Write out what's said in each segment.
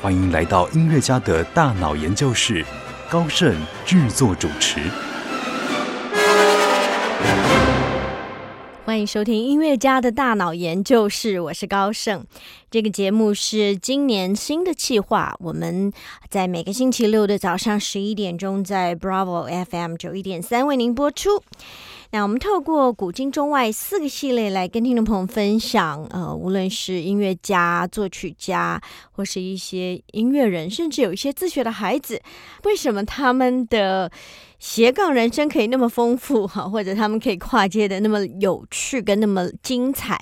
欢迎来到音乐家的大脑研究室，高盛制作主持。欢迎收听音乐家的大脑研究室，我是高盛。这个节目是今年新的企划，我们在每个星期六的早上十一点钟，在 Bravo FM 九一点三为您播出。那我们透过古今中外四个系列来跟听众朋友分享，呃，无论是音乐家、作曲家，或是一些音乐人，甚至有一些自学的孩子，为什么他们的斜杠人生可以那么丰富哈，或者他们可以跨界的那么有趣跟那么精彩？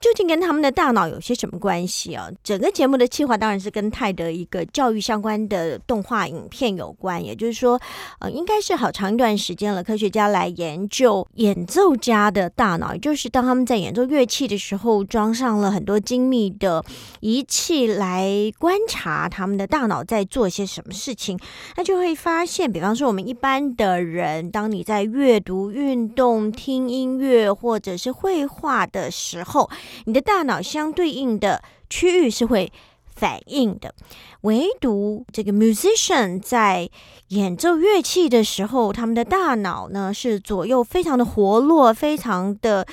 究竟跟他们的大脑有些什么关系啊？整个节目的计划当然是跟泰德一个教育相关的动画影片有关，也就是说，呃，应该是好长一段时间了，科学家来研究演奏家的大脑，也就是当他们在演奏乐器的时候，装上了很多精密的仪器来观察他们的大脑在做些什么事情，那就会发现，比方说我们一般的人，当你在阅读、运动、听音乐或者是绘画的时候，你的大脑相对应的区域是会反应的，唯独这个 musician 在演奏乐器的时候，他们的大脑呢是左右非常的活络，非常的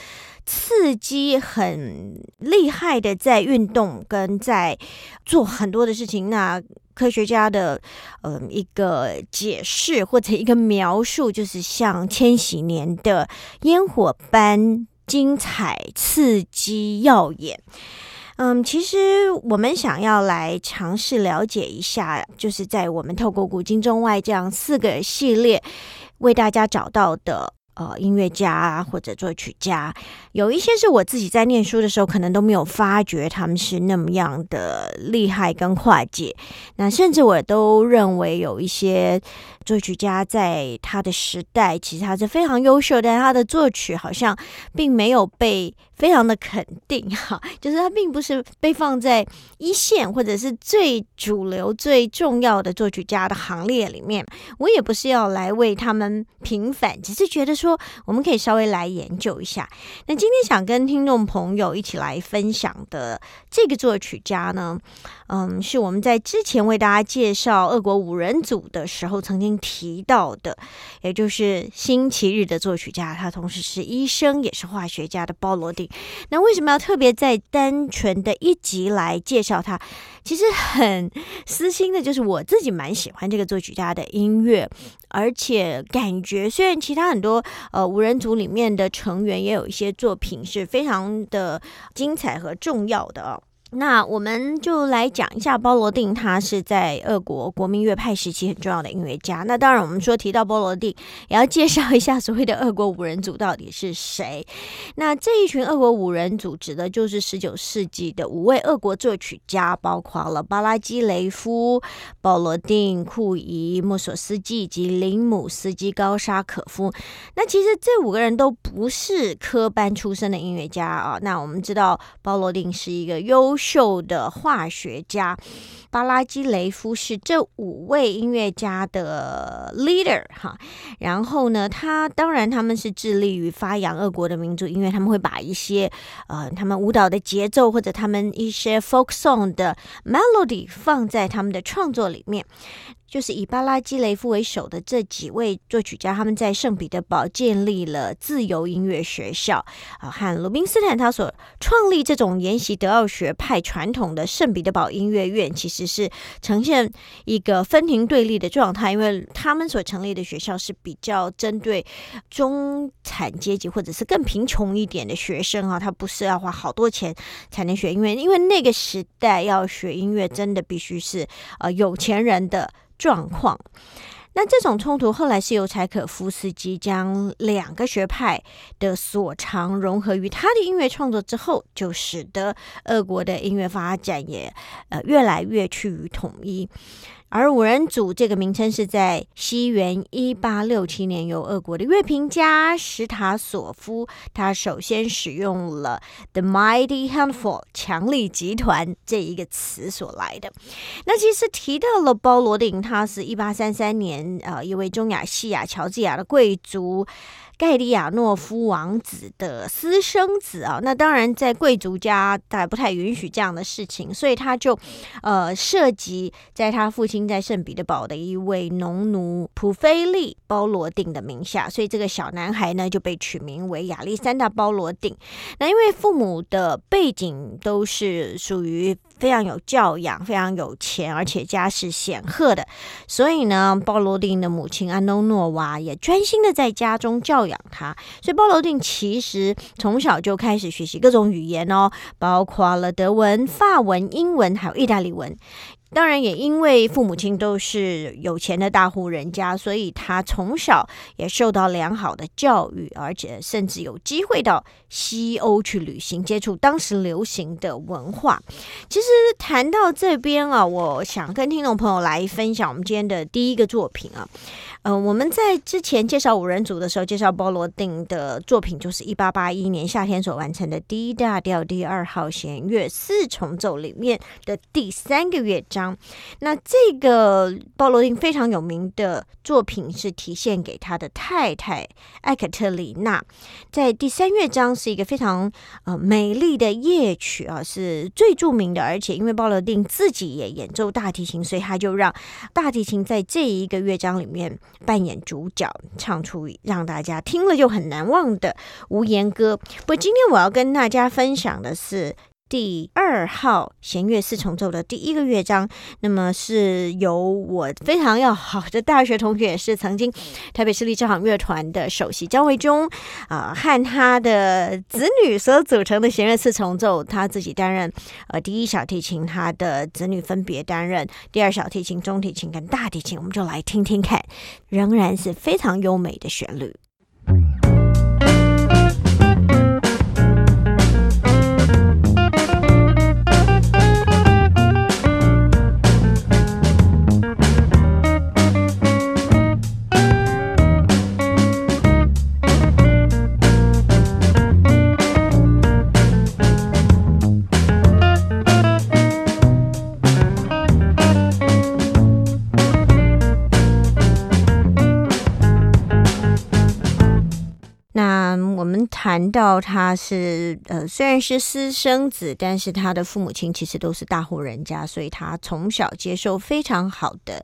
刺激，很厉害的在运动跟在做很多的事情。那科学家的呃一个解释或者一个描述，就是像千禧年的烟火般。精彩、刺激、耀眼。嗯，其实我们想要来尝试了解一下，就是在我们透过古今中外这样四个系列为大家找到的。呃，音乐家或者作曲家，有一些是我自己在念书的时候可能都没有发觉他们是那么样的厉害跟跨界。那甚至我都认为有一些作曲家在他的时代其实他是非常优秀，但他的作曲好像并没有被非常的肯定 哈，就是他并不是被放在一线或者是最主流、最重要的作曲家的行列里面。我也不是要来为他们平反，只是觉得说。我们可以稍微来研究一下。那今天想跟听众朋友一起来分享的这个作曲家呢，嗯，是我们在之前为大家介绍俄国五人组的时候曾经提到的，也就是星期日的作曲家，他同时是医生也是化学家的鲍罗丁。那为什么要特别在单纯的一集来介绍他？其实很私心的，就是我自己蛮喜欢这个作曲家的音乐，而且感觉虽然其他很多呃五人组里面的成员也有一些作品是非常的精彩和重要的哦。那我们就来讲一下包罗定，他是在俄国国民乐派时期很重要的音乐家。那当然，我们说提到包罗定，也要介绍一下所谓的俄国五人组到底是谁。那这一群俄国五人组指的就是十九世纪的五位俄国作曲家，包括了巴拉基雷夫、包罗定、库伊、莫索斯基以及林姆斯基、高沙可夫。那其实这五个人都不是科班出身的音乐家啊。那我们知道包罗定是一个优秀的化学家巴拉基雷夫是这五位音乐家的 leader 哈，然后呢，他当然他们是致力于发扬俄国的民族音乐，他们会把一些呃他们舞蹈的节奏或者他们一些 folk song 的 melody 放在他们的创作里面。就是以巴拉基雷夫为首的这几位作曲家，他们在圣彼得堡建立了自由音乐学校啊，和鲁宾斯坦他所创立这种沿袭德奥学派传统的圣彼得堡音乐院，其实是呈现一个分庭对立的状态，因为他们所成立的学校是比较针对中产阶级或者是更贫穷一点的学生啊，他不是要花好多钱才能学音乐，因为那个时代要学音乐真的必须是呃有钱人的。状况，那这种冲突后来是由柴可夫斯基将两个学派的所长融合于他的音乐创作之后，就使得俄国的音乐发展也呃越来越趋于统一。而五人组这个名称是在西元一八六七年由俄国的乐评家史塔索夫，他首先使用了 “the mighty handful” 强力集团这一个词所来的。那其实提到了包罗定，他是一八三三年呃一位中亚西亚乔治亚的贵族。盖里亚诺夫王子的私生子啊，那当然在贵族家，他不太允许这样的事情，所以他就，呃，涉及在他父亲在圣彼得堡的一位农奴普菲利·包罗定的名下，所以这个小男孩呢就被取名为亚历山大·包罗定。那因为父母的背景都是属于。非常有教养，非常有钱，而且家世显赫的，所以呢，鲍罗丁的母亲安东诺娃也专心的在家中教养他。所以鲍罗丁其实从小就开始学习各种语言哦，包括了德文、法文、英文，还有意大利文。当然，也因为父母亲都是有钱的大户人家，所以他从小也受到良好的教育，而且甚至有机会到西欧去旅行，接触当时流行的文化。其实谈到这边啊，我想跟听众朋友来分享我们今天的第一个作品啊。呃，我们在之前介绍五人组的时候，介绍包罗定的作品，就是一八八一年夏天所完成的 D 大调第二号弦乐四重奏里面的第三个乐章。那这个包罗定非常有名的作品是体现给他的太太艾克特里娜，在第三乐章是一个非常呃美丽的夜曲啊，是最著名的。而且因为包罗定自己也演奏大提琴，所以他就让大提琴在这一个乐章里面。扮演主角，唱出让大家听了就很难忘的无言歌。不过，今天我要跟大家分享的是。第二号弦乐四重奏的第一个乐章，那么是由我非常要好的大学同学，也是曾经台北市立交响乐团的首席张维忠啊，和他的子女所组成的弦乐四重奏。他自己担任呃第一小提琴，他的子女分别担任第二小提琴、中提琴跟大提琴。我们就来听听看，仍然是非常优美的旋律。谈到他是呃，虽然是私生子，但是他的父母亲其实都是大户人家，所以他从小接受非常好的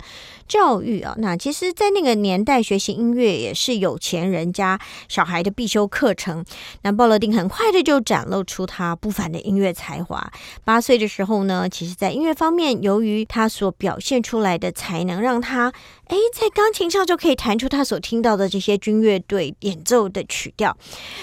教育啊。那其实，在那个年代，学习音乐也是有钱人家小孩的必修课程。那鲍罗丁很快的就展露出他不凡的音乐才华。八岁的时候呢，其实在音乐方面，由于他所表现出来的才能，让他哎在钢琴上就可以弹出他所听到的这些军乐队演奏的曲调。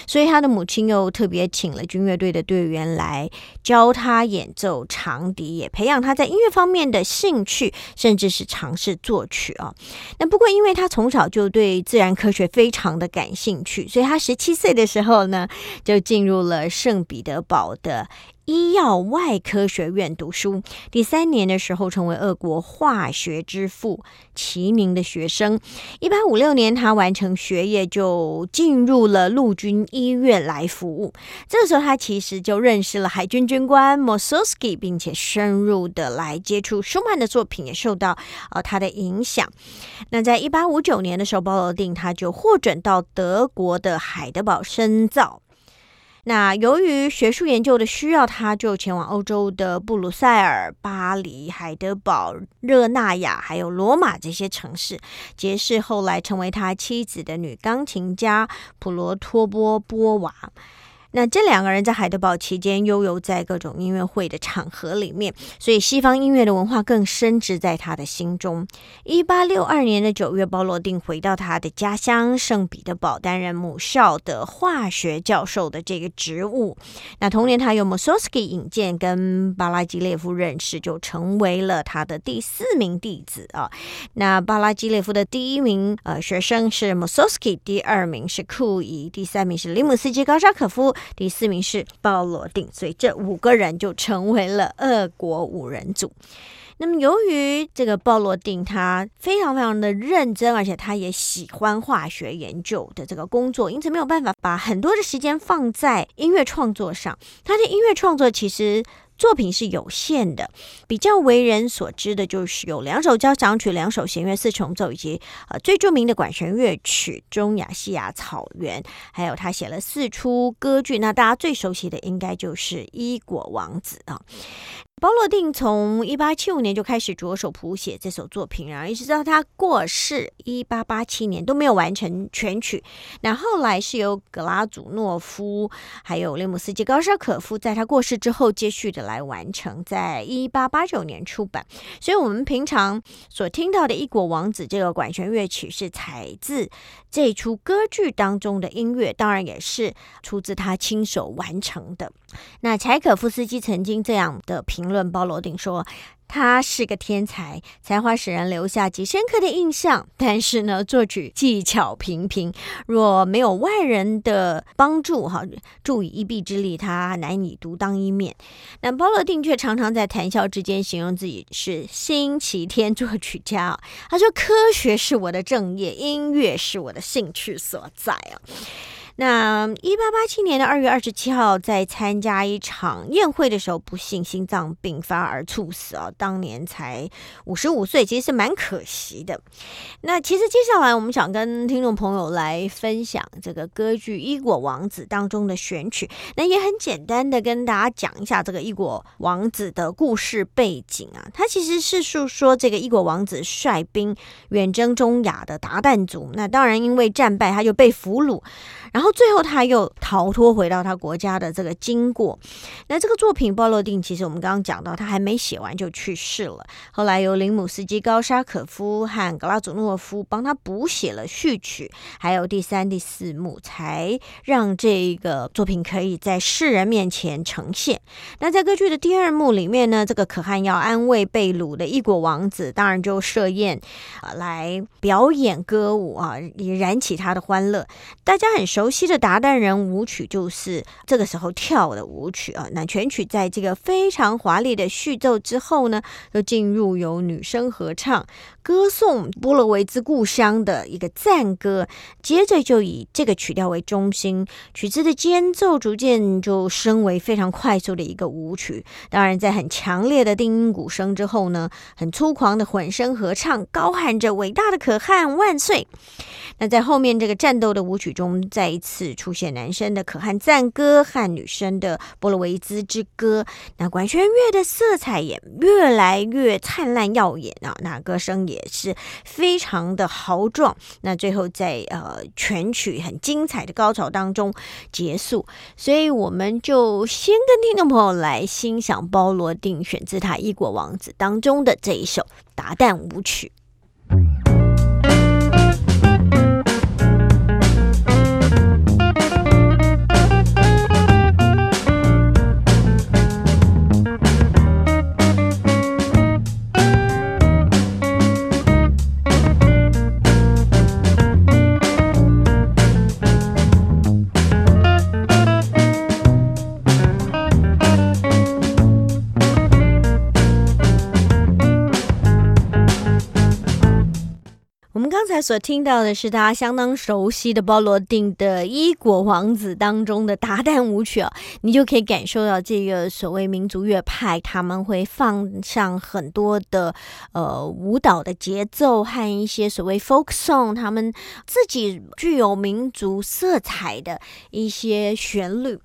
所以他的母亲又特别请了军乐队的队员来教他演奏长笛，也培养他在音乐方面的兴趣，甚至是尝试作曲啊。那不过，因为他从小就对自然科学非常的感兴趣，所以他十七岁的时候呢，就进入了圣彼得堡的。医药外科学院读书，第三年的时候成为俄国化学之父齐名的学生。一八五六年，他完成学业就进入了陆军医院来服务。这个时候，他其实就认识了海军军官 m o s o s k i 并且深入的来接触舒曼的作品，也受到呃他的影响。那在一八五九年的时候，鲍罗定他就获准到德国的海德堡深造。那由于学术研究的需要，他就前往欧洲的布鲁塞尔、巴黎、海德堡、热那亚，还有罗马这些城市，结识后来成为他妻子的女钢琴家普罗托波波娃。那这两个人在海德堡期间悠游在各种音乐会的场合里面，所以西方音乐的文化更深植在他的心中。一八六二年的九月，包罗定回到他的家乡圣彼得堡，担任母校的化学教授的这个职务。那同年，他由莫索斯基引荐，跟巴拉基列夫认识，就成为了他的第四名弟子啊。那巴拉基列夫的第一名呃学生是莫索斯基，第二名是库伊，第三名是里姆斯基高沙可夫。第四名是鲍罗定，所以这五个人就成为了俄国五人组。那么由于这个鲍罗定他非常非常的认真，而且他也喜欢化学研究的这个工作，因此没有办法把很多的时间放在音乐创作上。他的音乐创作其实。作品是有限的，比较为人所知的就是有两首交响曲、两首弦乐四重奏，以及呃最著名的管弦乐曲《中亚西亚草原》，还有他写了四出歌剧。那大家最熟悉的应该就是《伊果王子》啊。包罗定从一八七五年就开始着手谱写这首作品，然后一直到他过世一八八七年都没有完成全曲。那后来是由格拉祖诺夫还有雷姆斯基高沙可夫在他过世之后接续的来完成，在一八八九年出版。所以，我们平常所听到的《异国王子》这个管弦乐曲是采自这出歌剧当中的音乐，当然也是出自他亲手完成的。那柴可夫斯基曾经这样的评论包罗定说：“他是个天才，才华使人留下极深刻的印象。但是呢，作曲技巧平平，若没有外人的帮助，哈，助以一臂之力，他难以独当一面。那包罗定却常常在谈笑之间形容自己是星期天作曲家。他说：科学是我的正业，音乐是我的兴趣所在啊。”那一八八七年的二月二十七号，在参加一场宴会的时候，不幸心脏病发而猝死啊！当年才五十五岁，其实是蛮可惜的。那其实接下来我们想跟听众朋友来分享这个歌剧《伊果王子》当中的选曲。那也很简单的跟大家讲一下这个伊果王子的故事背景啊。他其实是诉说这个伊果王子率兵远征中亚的鞑靼族，那当然因为战败，他就被俘虏。然后然后最后他又逃脱回到他国家的这个经过。那这个作品鲍罗定其实我们刚刚讲到，他还没写完就去世了。后来由林姆斯基高沙可夫和格拉祖诺夫帮他补写了序曲，还有第三、第四幕，才让这个作品可以在世人面前呈现。那在歌剧的第二幕里面呢，这个可汗要安慰被掳的异国王子，当然就设宴啊来表演歌舞啊，也燃起他的欢乐。大家很熟。熟悉的达旦人舞曲就是这个时候跳的舞曲啊。那全曲在这个非常华丽的序奏之后呢，又进入由女声合唱。歌颂波罗维兹故乡的一个赞歌，接着就以这个曲调为中心，曲子的间奏逐渐就升为非常快速的一个舞曲。当然，在很强烈的定音鼓声之后呢，很粗狂的混声合唱，高喊着“伟大的可汗万岁”。那在后面这个战斗的舞曲中，再一次出现男生的可汗赞歌和女生的波罗维兹之歌。那管弦乐的色彩也越来越灿烂耀眼啊！那歌声。也是非常的豪壮，那最后在呃全曲很精彩的高潮当中结束，所以我们就先跟听众朋友来欣赏包罗定选自他《异国王子》当中的这一首达旦舞曲。刚才所听到的是大家相当熟悉的包罗定的《伊果王子》当中的达旦舞曲啊，你就可以感受到这个所谓民族乐派他们会放上很多的呃舞蹈的节奏和一些所谓 folk song，他们自己具有民族色彩的一些旋律。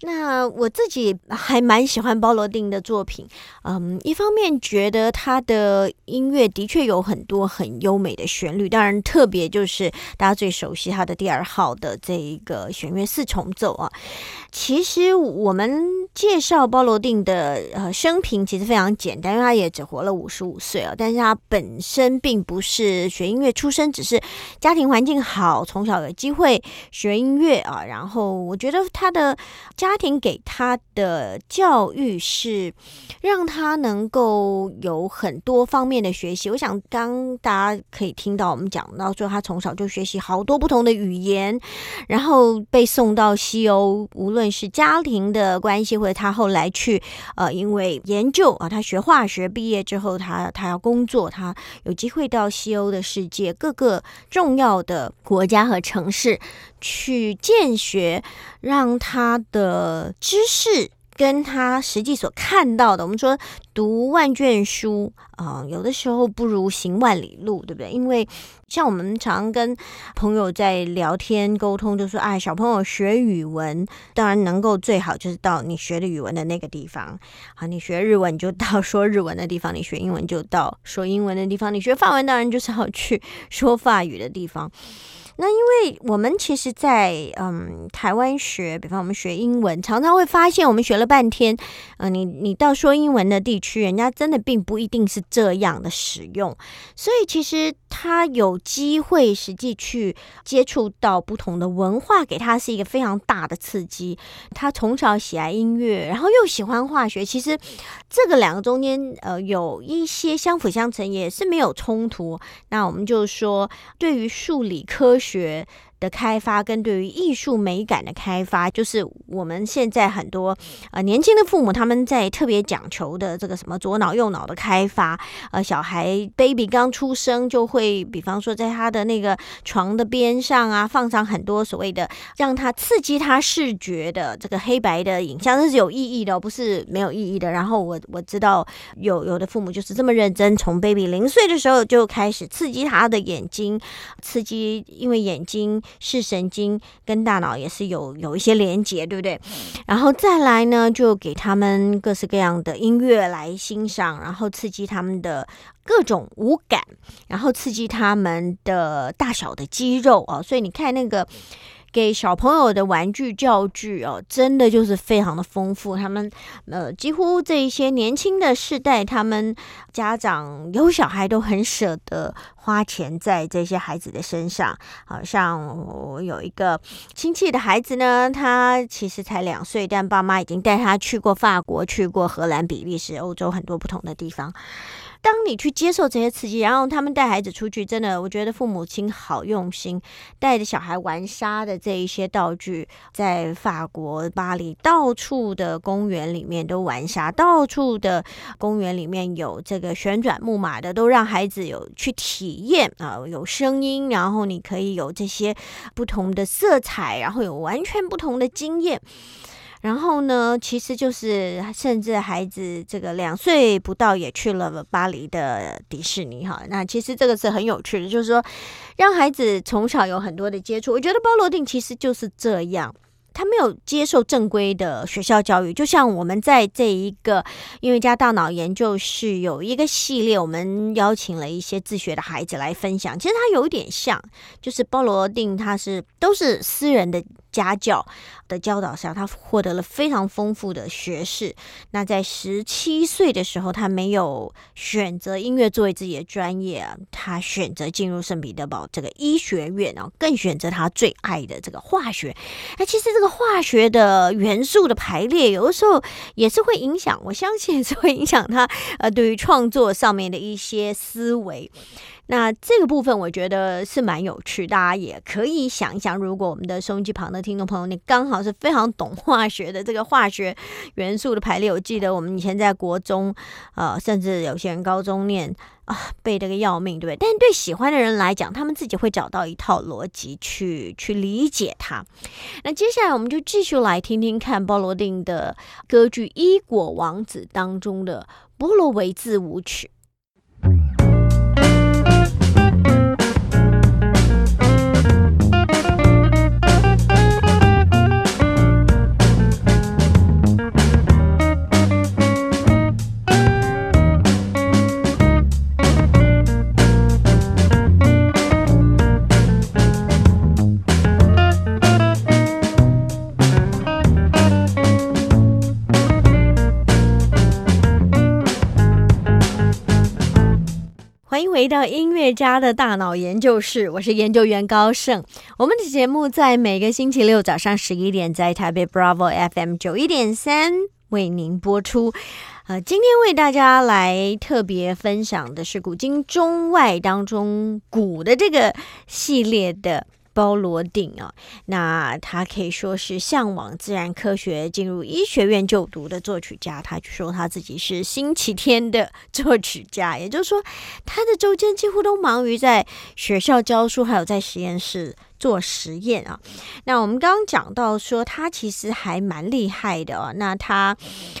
那我自己还蛮喜欢包罗定的作品，嗯，一方面觉得他的音乐的确有很多很优美的旋律，当然。特别就是大家最熟悉他的第二号的这一个弦乐四重奏啊。其实我们介绍包罗定的呃生平其实非常简单，因为他也只活了五十五岁啊。但是他本身并不是学音乐出身，只是家庭环境好，从小有机会学音乐啊。然后我觉得他的家庭给他的教育是让他能够有很多方面的学习。我想刚大家可以听到我们。讲到说，他从小就学习好多不同的语言，然后被送到西欧，无论是家庭的关系，或者他后来去呃，因为研究啊，他学化学毕业之后，他他要工作，他有机会到西欧的世界各个重要的国家和城市去见学，让他的知识。跟他实际所看到的，我们说读万卷书啊，有的时候不如行万里路，对不对？因为像我们常跟朋友在聊天沟通，就说哎，小朋友学语文，当然能够最好就是到你学的语文的那个地方啊。你学日文就到说日文的地方，你学英文就到说英文的地方，你学法文当然就是要去说法语的地方。那因为我们其实，在嗯台湾学，比方我们学英文，常常会发现，我们学了半天，呃，你你到说英文的地区，人家真的并不一定是这样的使用，所以其实他有机会实际去接触到不同的文化，给他是一个非常大的刺激。他从小喜爱音乐，然后又喜欢化学，其实这个两个中间，呃，有一些相辅相成，也是没有冲突。那我们就说，对于数理科学。学的开发跟对于艺术美感的开发，就是我们现在很多呃年轻的父母他们在特别讲求的这个什么左脑右脑的开发。呃，小孩 baby 刚出生就会，比方说在他的那个床的边上啊，放上很多所谓的让他刺激他视觉的这个黑白的影像，这是有意义的，不是没有意义的。然后我我知道有有的父母就是这么认真，从 baby 零岁的时候就开始刺激他的眼睛，刺激，因为眼睛。视神经跟大脑也是有有一些连接，对不对？然后再来呢，就给他们各式各样的音乐来欣赏，然后刺激他们的各种五感，然后刺激他们的大小的肌肉啊。所以你看那个。给小朋友的玩具教具哦，真的就是非常的丰富。他们呃，几乎这一些年轻的世代，他们家长有小孩都很舍得花钱在这些孩子的身上。好像我有一个亲戚的孩子呢，他其实才两岁，但爸妈已经带他去过法国、去过荷兰、比利时、欧洲很多不同的地方。当你去接受这些刺激，然后他们带孩子出去，真的，我觉得父母亲好用心，带着小孩玩沙的这一些道具，在法国巴黎到处的公园里面都玩沙，到处的公园里面有这个旋转木马的，都让孩子有去体验啊，有声音，然后你可以有这些不同的色彩，然后有完全不同的经验。然后呢，其实就是甚至孩子这个两岁不到也去了巴黎的迪士尼哈。那其实这个是很有趣的，就是说让孩子从小有很多的接触。我觉得包罗定其实就是这样。他没有接受正规的学校教育，就像我们在这一个音乐家大脑研究室有一个系列，我们邀请了一些自学的孩子来分享。其实他有一点像，就是包罗定，他是都是私人的家教的教导下，他获得了非常丰富的学识。那在十七岁的时候，他没有选择音乐作为自己的专业，他选择进入圣彼得堡这个医学院，然后更选择他最爱的这个化学。那其实这个化学的元素的排列，有的时候也是会影响，我相信也是会影响他呃对于创作上面的一些思维。那这个部分我觉得是蛮有趣，大家也可以想一想，如果我们的收音机旁的听众朋友，你刚好是非常懂化学的这个化学元素的排列，我记得我们以前在国中，呃，甚至有些人高中念啊背这个要命，对不对？但对喜欢的人来讲，他们自己会找到一套逻辑去去理解它。那接下来我们就继续来听听看鲍罗丁的歌剧《伊果王子》当中的波罗维兹舞曲。家的大脑研究室，我是研究员高盛。我们的节目在每个星期六早上十一点，在台北 Bravo FM 九一点三为您播出。呃，今天为大家来特别分享的是古今中外当中古的这个系列的。包罗定啊，那他可以说是向往自然科学，进入医学院就读的作曲家。他就说他自己是星期天的作曲家，也就是说，他的周间几乎都忙于在学校教书，还有在实验室做实验啊。那我们刚刚讲到说，他其实还蛮厉害的啊。那他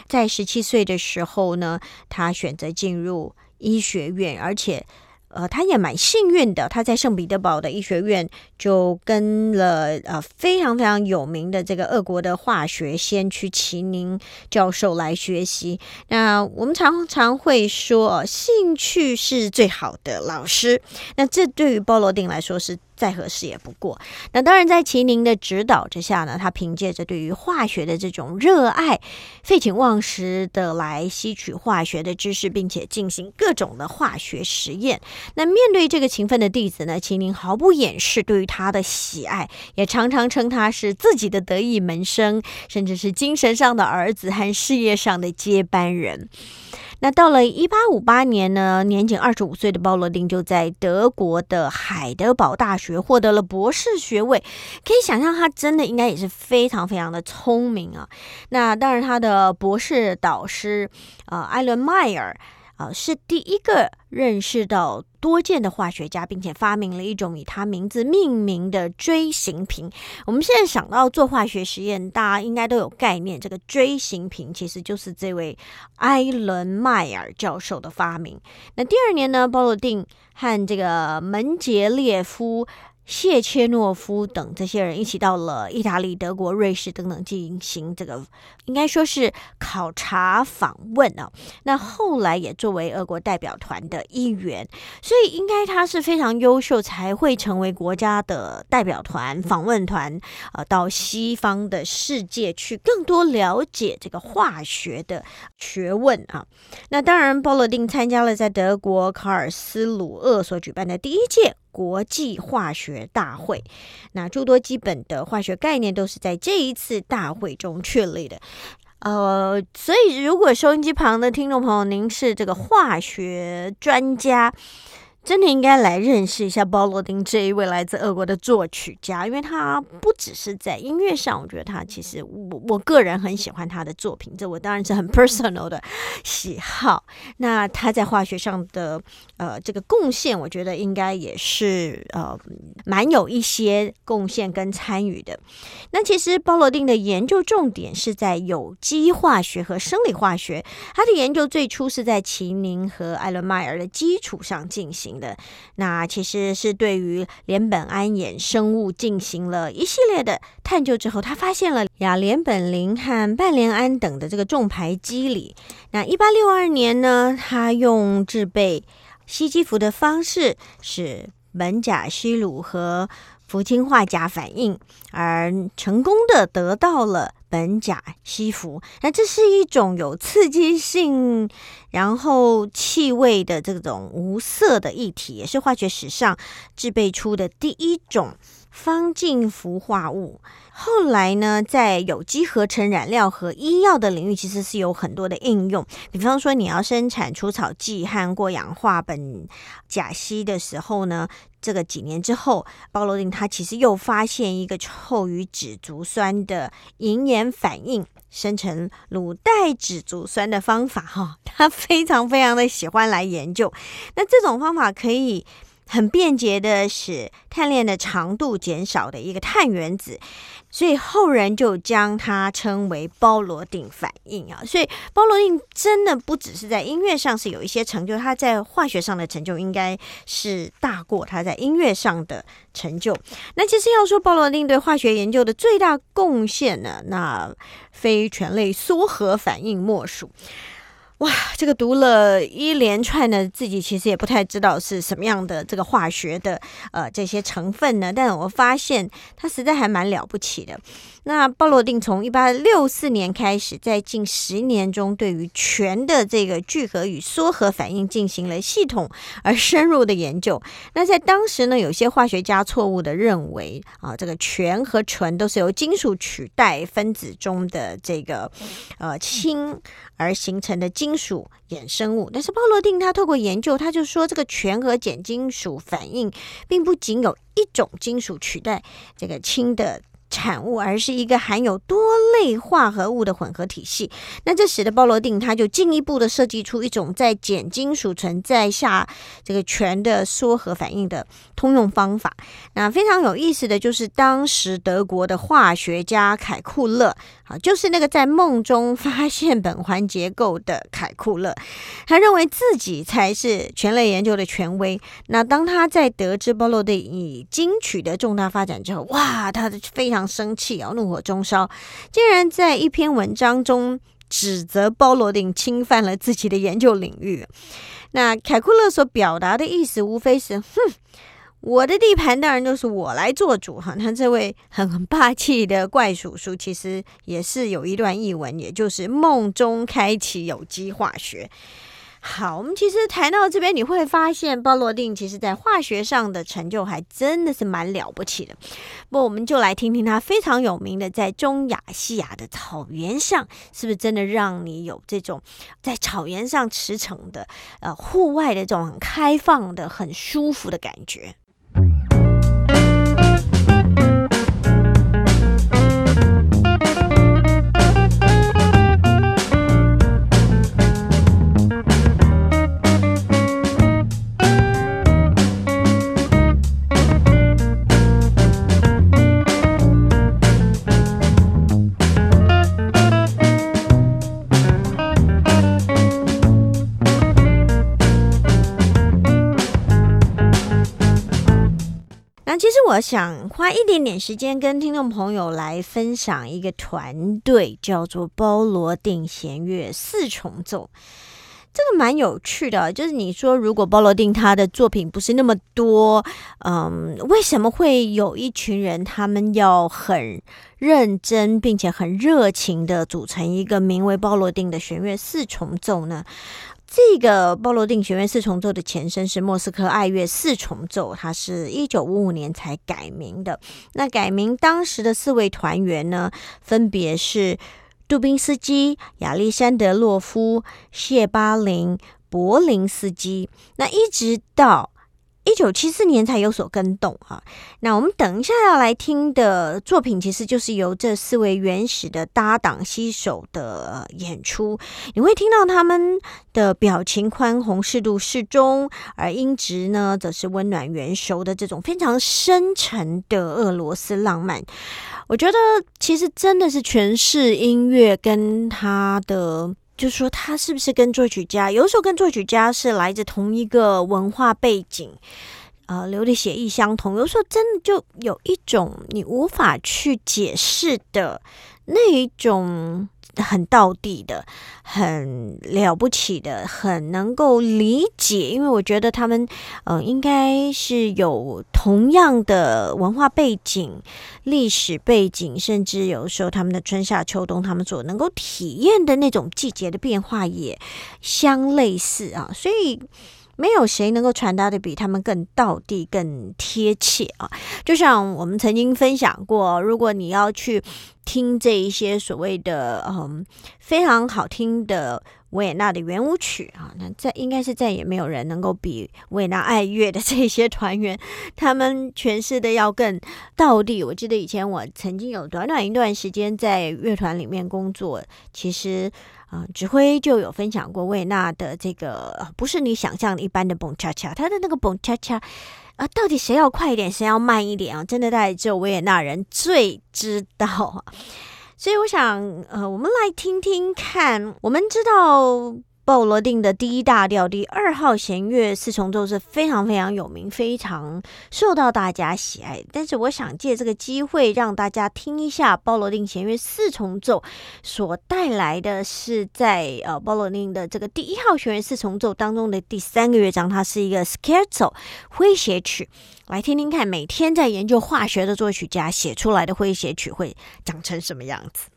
在十七岁的时候呢，他选择进入医学院，而且。呃，他也蛮幸运的，他在圣彼得堡的医学院就跟了呃非常非常有名的这个俄国的化学先驱齐宁教授来学习。那我们常常会说，兴趣是最好的老师。那这对于鲍罗丁来说是。再合适也不过。那当然，在齐宁的指导之下呢，他凭借着对于化学的这种热爱，废寝忘食的来吸取化学的知识，并且进行各种的化学实验。那面对这个勤奋的弟子呢，齐宁毫不掩饰对于他的喜爱，也常常称他是自己的得意门生，甚至是精神上的儿子和事业上的接班人。那到了一八五八年呢，年仅二十五岁的鲍罗丁就在德国的海德堡大学获得了博士学位。可以想象，他真的应该也是非常非常的聪明啊。那当然，他的博士导师呃艾伦迈尔。啊，是第一个认识到多见的化学家，并且发明了一种以他名字命名的锥形瓶。我们现在想到做化学实验，大家应该都有概念。这个锥形瓶其实就是这位埃伦迈尔教授的发明。那第二年呢，鲍罗定和这个门捷列夫。谢切诺夫等这些人一起到了意大利、德国、瑞士等等进行这个，应该说是考察访问啊。那后来也作为俄国代表团的一员，所以应该他是非常优秀，才会成为国家的代表团、访问团，呃，到西方的世界去更多了解这个化学的学问啊。那当然，鲍罗丁参加了在德国卡尔斯鲁厄所举办的第一届。国际化学大会，那诸多基本的化学概念都是在这一次大会中确立的。呃，所以如果收音机旁的听众朋友，您是这个化学专家。真的应该来认识一下包罗丁这一位来自俄国的作曲家，因为他不只是在音乐上，我觉得他其实我我个人很喜欢他的作品，这我当然是很 personal 的喜好。那他在化学上的呃这个贡献，我觉得应该也是呃蛮有一些贡献跟参与的。那其实包罗丁的研究重点是在有机化学和生理化学，他的研究最初是在齐宁和艾伦迈尔的基础上进行。的那其实是对于联苯胺衍生物进行了一系列的探究之后，他发现了亚联苯磷和半联胺等的这个重排机理。那一八六二年呢，他用制备硒基氟的方式，使苯甲烯卤和氟氢化钾反应，而成功的得到了。苯甲西服，那这是一种有刺激性，然后气味的这种无色的液体，也是化学史上制备出的第一种方净氟化物。后来呢，在有机合成染料和医药的领域，其实是有很多的应用。比方说，你要生产除草剂和过氧化苯甲烯的时候呢，这个几年之后，鲍罗丁他其实又发现一个臭鱼脂足酸的银盐反应生成卤代脂足酸的方法，哈，他非常非常的喜欢来研究。那这种方法可以。很便捷的使碳链的长度减少的一个碳原子，所以后人就将它称为包罗定反应啊。所以包罗定真的不只是在音乐上是有一些成就，他在化学上的成就应该是大过他在音乐上的成就。那其实要说包罗定对化学研究的最大贡献呢，那非醛类缩合反应莫属。哇，这个读了一连串的，自己其实也不太知道是什么样的这个化学的呃这些成分呢。但是我发现它实在还蛮了不起的。那鲍罗定从一八六四年开始，在近十年中，对于醛的这个聚合与缩合反应进行了系统而深入的研究。那在当时呢，有些化学家错误的认为啊，这个醛和醇都是由金属取代分子中的这个呃氢而形成的金属衍生物。但是鲍罗定他透过研究，他就说这个醛和碱金属反应，并不仅有一种金属取代这个氢的。产物，而是一个含有多类化合物的混合体系。那这使得鲍罗定他就进一步的设计出一种在碱金属存在下这个醛的缩合反应的通用方法。那非常有意思的就是，当时德国的化学家凯库勒，啊，就是那个在梦中发现苯环结构的凯库勒，他认为自己才是醛类研究的权威。那当他在得知鲍罗定已经取得重大发展之后，哇，他的非常。生气啊，怒火中烧，竟然在一篇文章中指责鲍罗定侵犯了自己的研究领域。那凯库勒所表达的意思，无非是：哼，我的地盘当然就是我来做主哈。那这位很霸气的怪叔叔，其实也是有一段译文，也就是梦中开启有机化学。好，我们其实谈到这边，你会发现鲍罗定其实在化学上的成就还真的是蛮了不起的。不过，我们就来听听他非常有名的在中亚西亚的草原上，是不是真的让你有这种在草原上驰骋的呃户外的这种很开放的、很舒服的感觉。那其实我想花一点点时间跟听众朋友来分享一个团队，叫做包罗定弦乐四重奏。这个蛮有趣的，就是你说如果包罗定他的作品不是那么多，嗯，为什么会有一群人他们要很认真并且很热情的组成一个名为包罗定的弦乐四重奏呢？这个鲍罗定学院四重奏的前身是莫斯科爱乐四重奏，它是一九五五年才改名的。那改名当时的四位团员呢，分别是杜宾斯基、亚历山德洛夫、谢巴林、柏林斯基。那一直到。一九七四年才有所更动啊！那我们等一下要来听的作品，其实就是由这四位原始的搭档携手的演出。你会听到他们的表情宽宏、适度适中，而音质呢，则是温暖圆熟的这种非常深沉的俄罗斯浪漫。我觉得，其实真的是诠释音乐跟他的。就是说，他是不是跟作曲家？有时候跟作曲家是来自同一个文化背景，呃，流的血液相同。有时候真的就有一种你无法去解释的那一种。很道地的，很了不起的，很能够理解，因为我觉得他们，呃，应该是有同样的文化背景、历史背景，甚至有时候他们的春夏秋冬，他们所能够体验的那种季节的变化也相类似啊，所以。没有谁能够传达的比他们更道地、更贴切啊！就像我们曾经分享过，如果你要去听这一些所谓的嗯非常好听的维也纳的圆舞曲啊，那再应该是再也没有人能够比维也纳爱乐的这些团员 他们诠释的要更道地。我记得以前我曾经有短短一段时间在乐团里面工作，其实。啊，指挥就有分享过维也纳的这个，不是你想象一般的蹦恰恰，他的那个蹦恰恰啊，到底谁要快一点，谁要慢一点啊？真的，大概只有维也纳人最知道。所以我想，呃，我们来听听看，我们知道。鲍罗定的第一大调第二号弦乐四重奏是非常非常有名，非常受到大家喜爱。但是我想借这个机会让大家听一下鲍罗定弦乐四重奏所带来的是在呃鲍罗定的这个第一号弦乐四重奏当中的第三个乐章，它是一个 scherzo 诙谐曲。来听听看，每天在研究化学的作曲家写出来的诙谐曲会长成什么样子。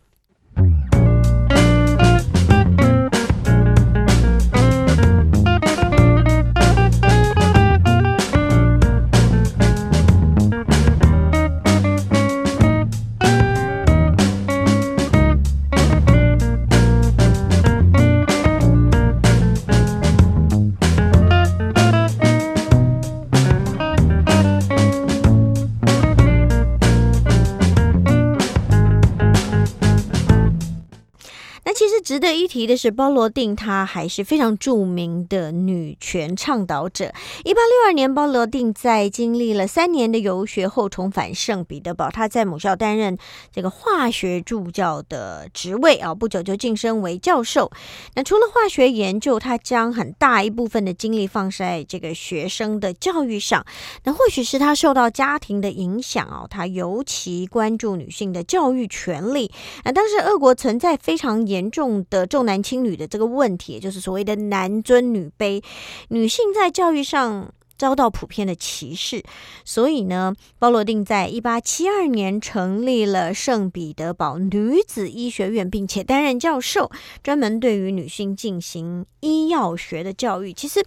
值得一提的是，包罗定她还是非常著名的女权倡导者。一八六二年，包罗定在经历了三年的游学后重返圣彼得堡，她在母校担任这个化学助教的职位啊，不久就晋升为教授。那除了化学研究，她将很大一部分的精力放在这个学生的教育上。那或许是她受到家庭的影响哦，她尤其关注女性的教育权利。那当时俄国存在非常严重。的重男轻女的这个问题，就是所谓的男尊女卑，女性在教育上遭到普遍的歧视。所以呢，包罗定在一八七二年成立了圣彼得堡女子医学院，并且担任教授，专门对于女性进行医药学的教育。其实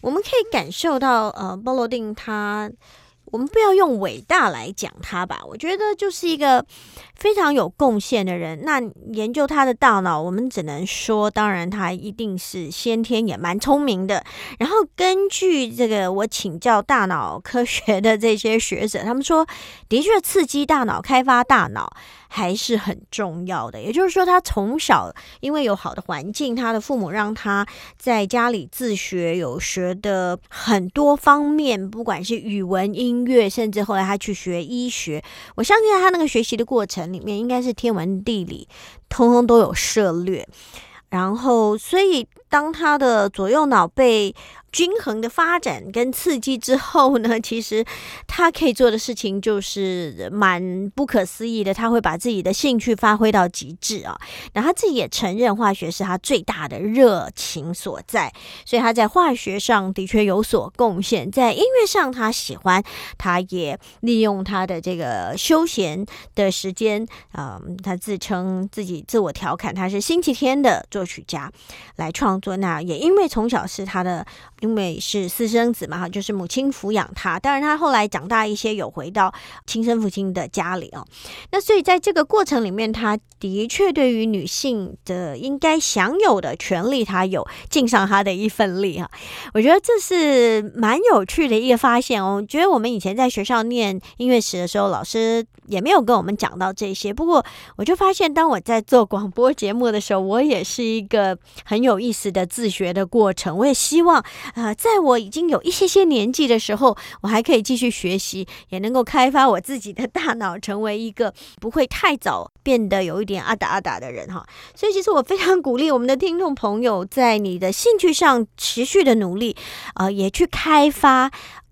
我们可以感受到，呃，包罗定他。我们不要用伟大来讲他吧，我觉得就是一个非常有贡献的人。那研究他的大脑，我们只能说，当然他一定是先天也蛮聪明的。然后根据这个，我请教大脑科学的这些学者，他们说，的确刺激大脑、开发大脑。还是很重要的，也就是说，他从小因为有好的环境，他的父母让他在家里自学，有学的很多方面，不管是语文、音乐，甚至后来他去学医学。我相信他那个学习的过程里面，应该是天文地理，通通都有涉略。然后，所以当他的左右脑被均衡的发展跟刺激之后呢，其实他可以做的事情就是蛮不可思议的。他会把自己的兴趣发挥到极致啊，那他自己也承认化学是他最大的热情所在，所以他在化学上的确有所贡献。在音乐上，他喜欢，他也利用他的这个休闲的时间啊，他自称自己自我调侃，他是星期天的作曲家来创作。那也因为从小是他的。因为是私生子嘛，哈，就是母亲抚养他。当然，他后来长大一些，有回到亲生父亲的家里哦。那所以在这个过程里面，他的确对于女性的应该享有的权利，他有尽上他的一份力哈。我觉得这是蛮有趣的一个发现哦。我觉得我们以前在学校念音乐史的时候，老师也没有跟我们讲到这些。不过，我就发现，当我在做广播节目的时候，我也是一个很有意思的自学的过程。我也希望。啊，在我已经有一些些年纪的时候，我还可以继续学习，也能够开发我自己的大脑，成为一个不会太早变得有一点阿达阿达的人哈。所以，其实我非常鼓励我们的听众朋友，在你的兴趣上持续的努力，啊，也去开发。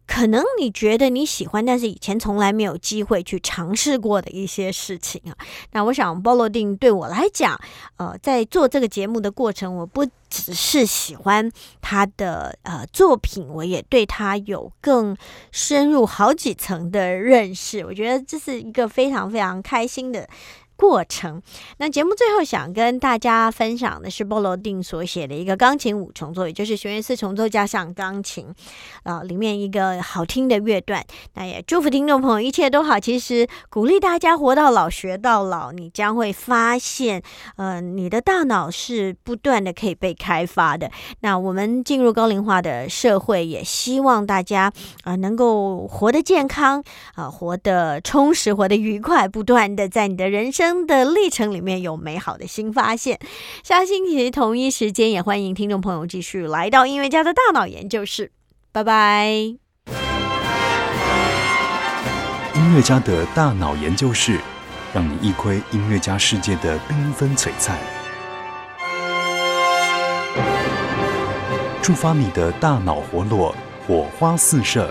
可能你觉得你喜欢，但是以前从来没有机会去尝试过的一些事情啊。那我想，波罗定对我来讲，呃，在做这个节目的过程，我不只是喜欢他的呃作品，我也对他有更深入好几层的认识。我觉得这是一个非常非常开心的。过程。那节目最后想跟大家分享的是波罗定所写的一个钢琴五重奏，也就是弦乐四重奏加上钢琴，啊，里面一个好听的乐段。那也祝福听众朋友一切都好。其实鼓励大家活到老学到老，你将会发现，呃，你的大脑是不断的可以被开发的。那我们进入高龄化的社会，也希望大家啊能够活得健康啊，活得充实，活得愉快，不断的在你的人生生。的历程里面有美好的新发现。下星期同一时间也欢迎听众朋友继续来到音乐家的大脑研究室。拜拜！音乐家的大脑研究室，让你一窥音乐家世界的缤纷璀璨。触发你的大脑活络，火花四射。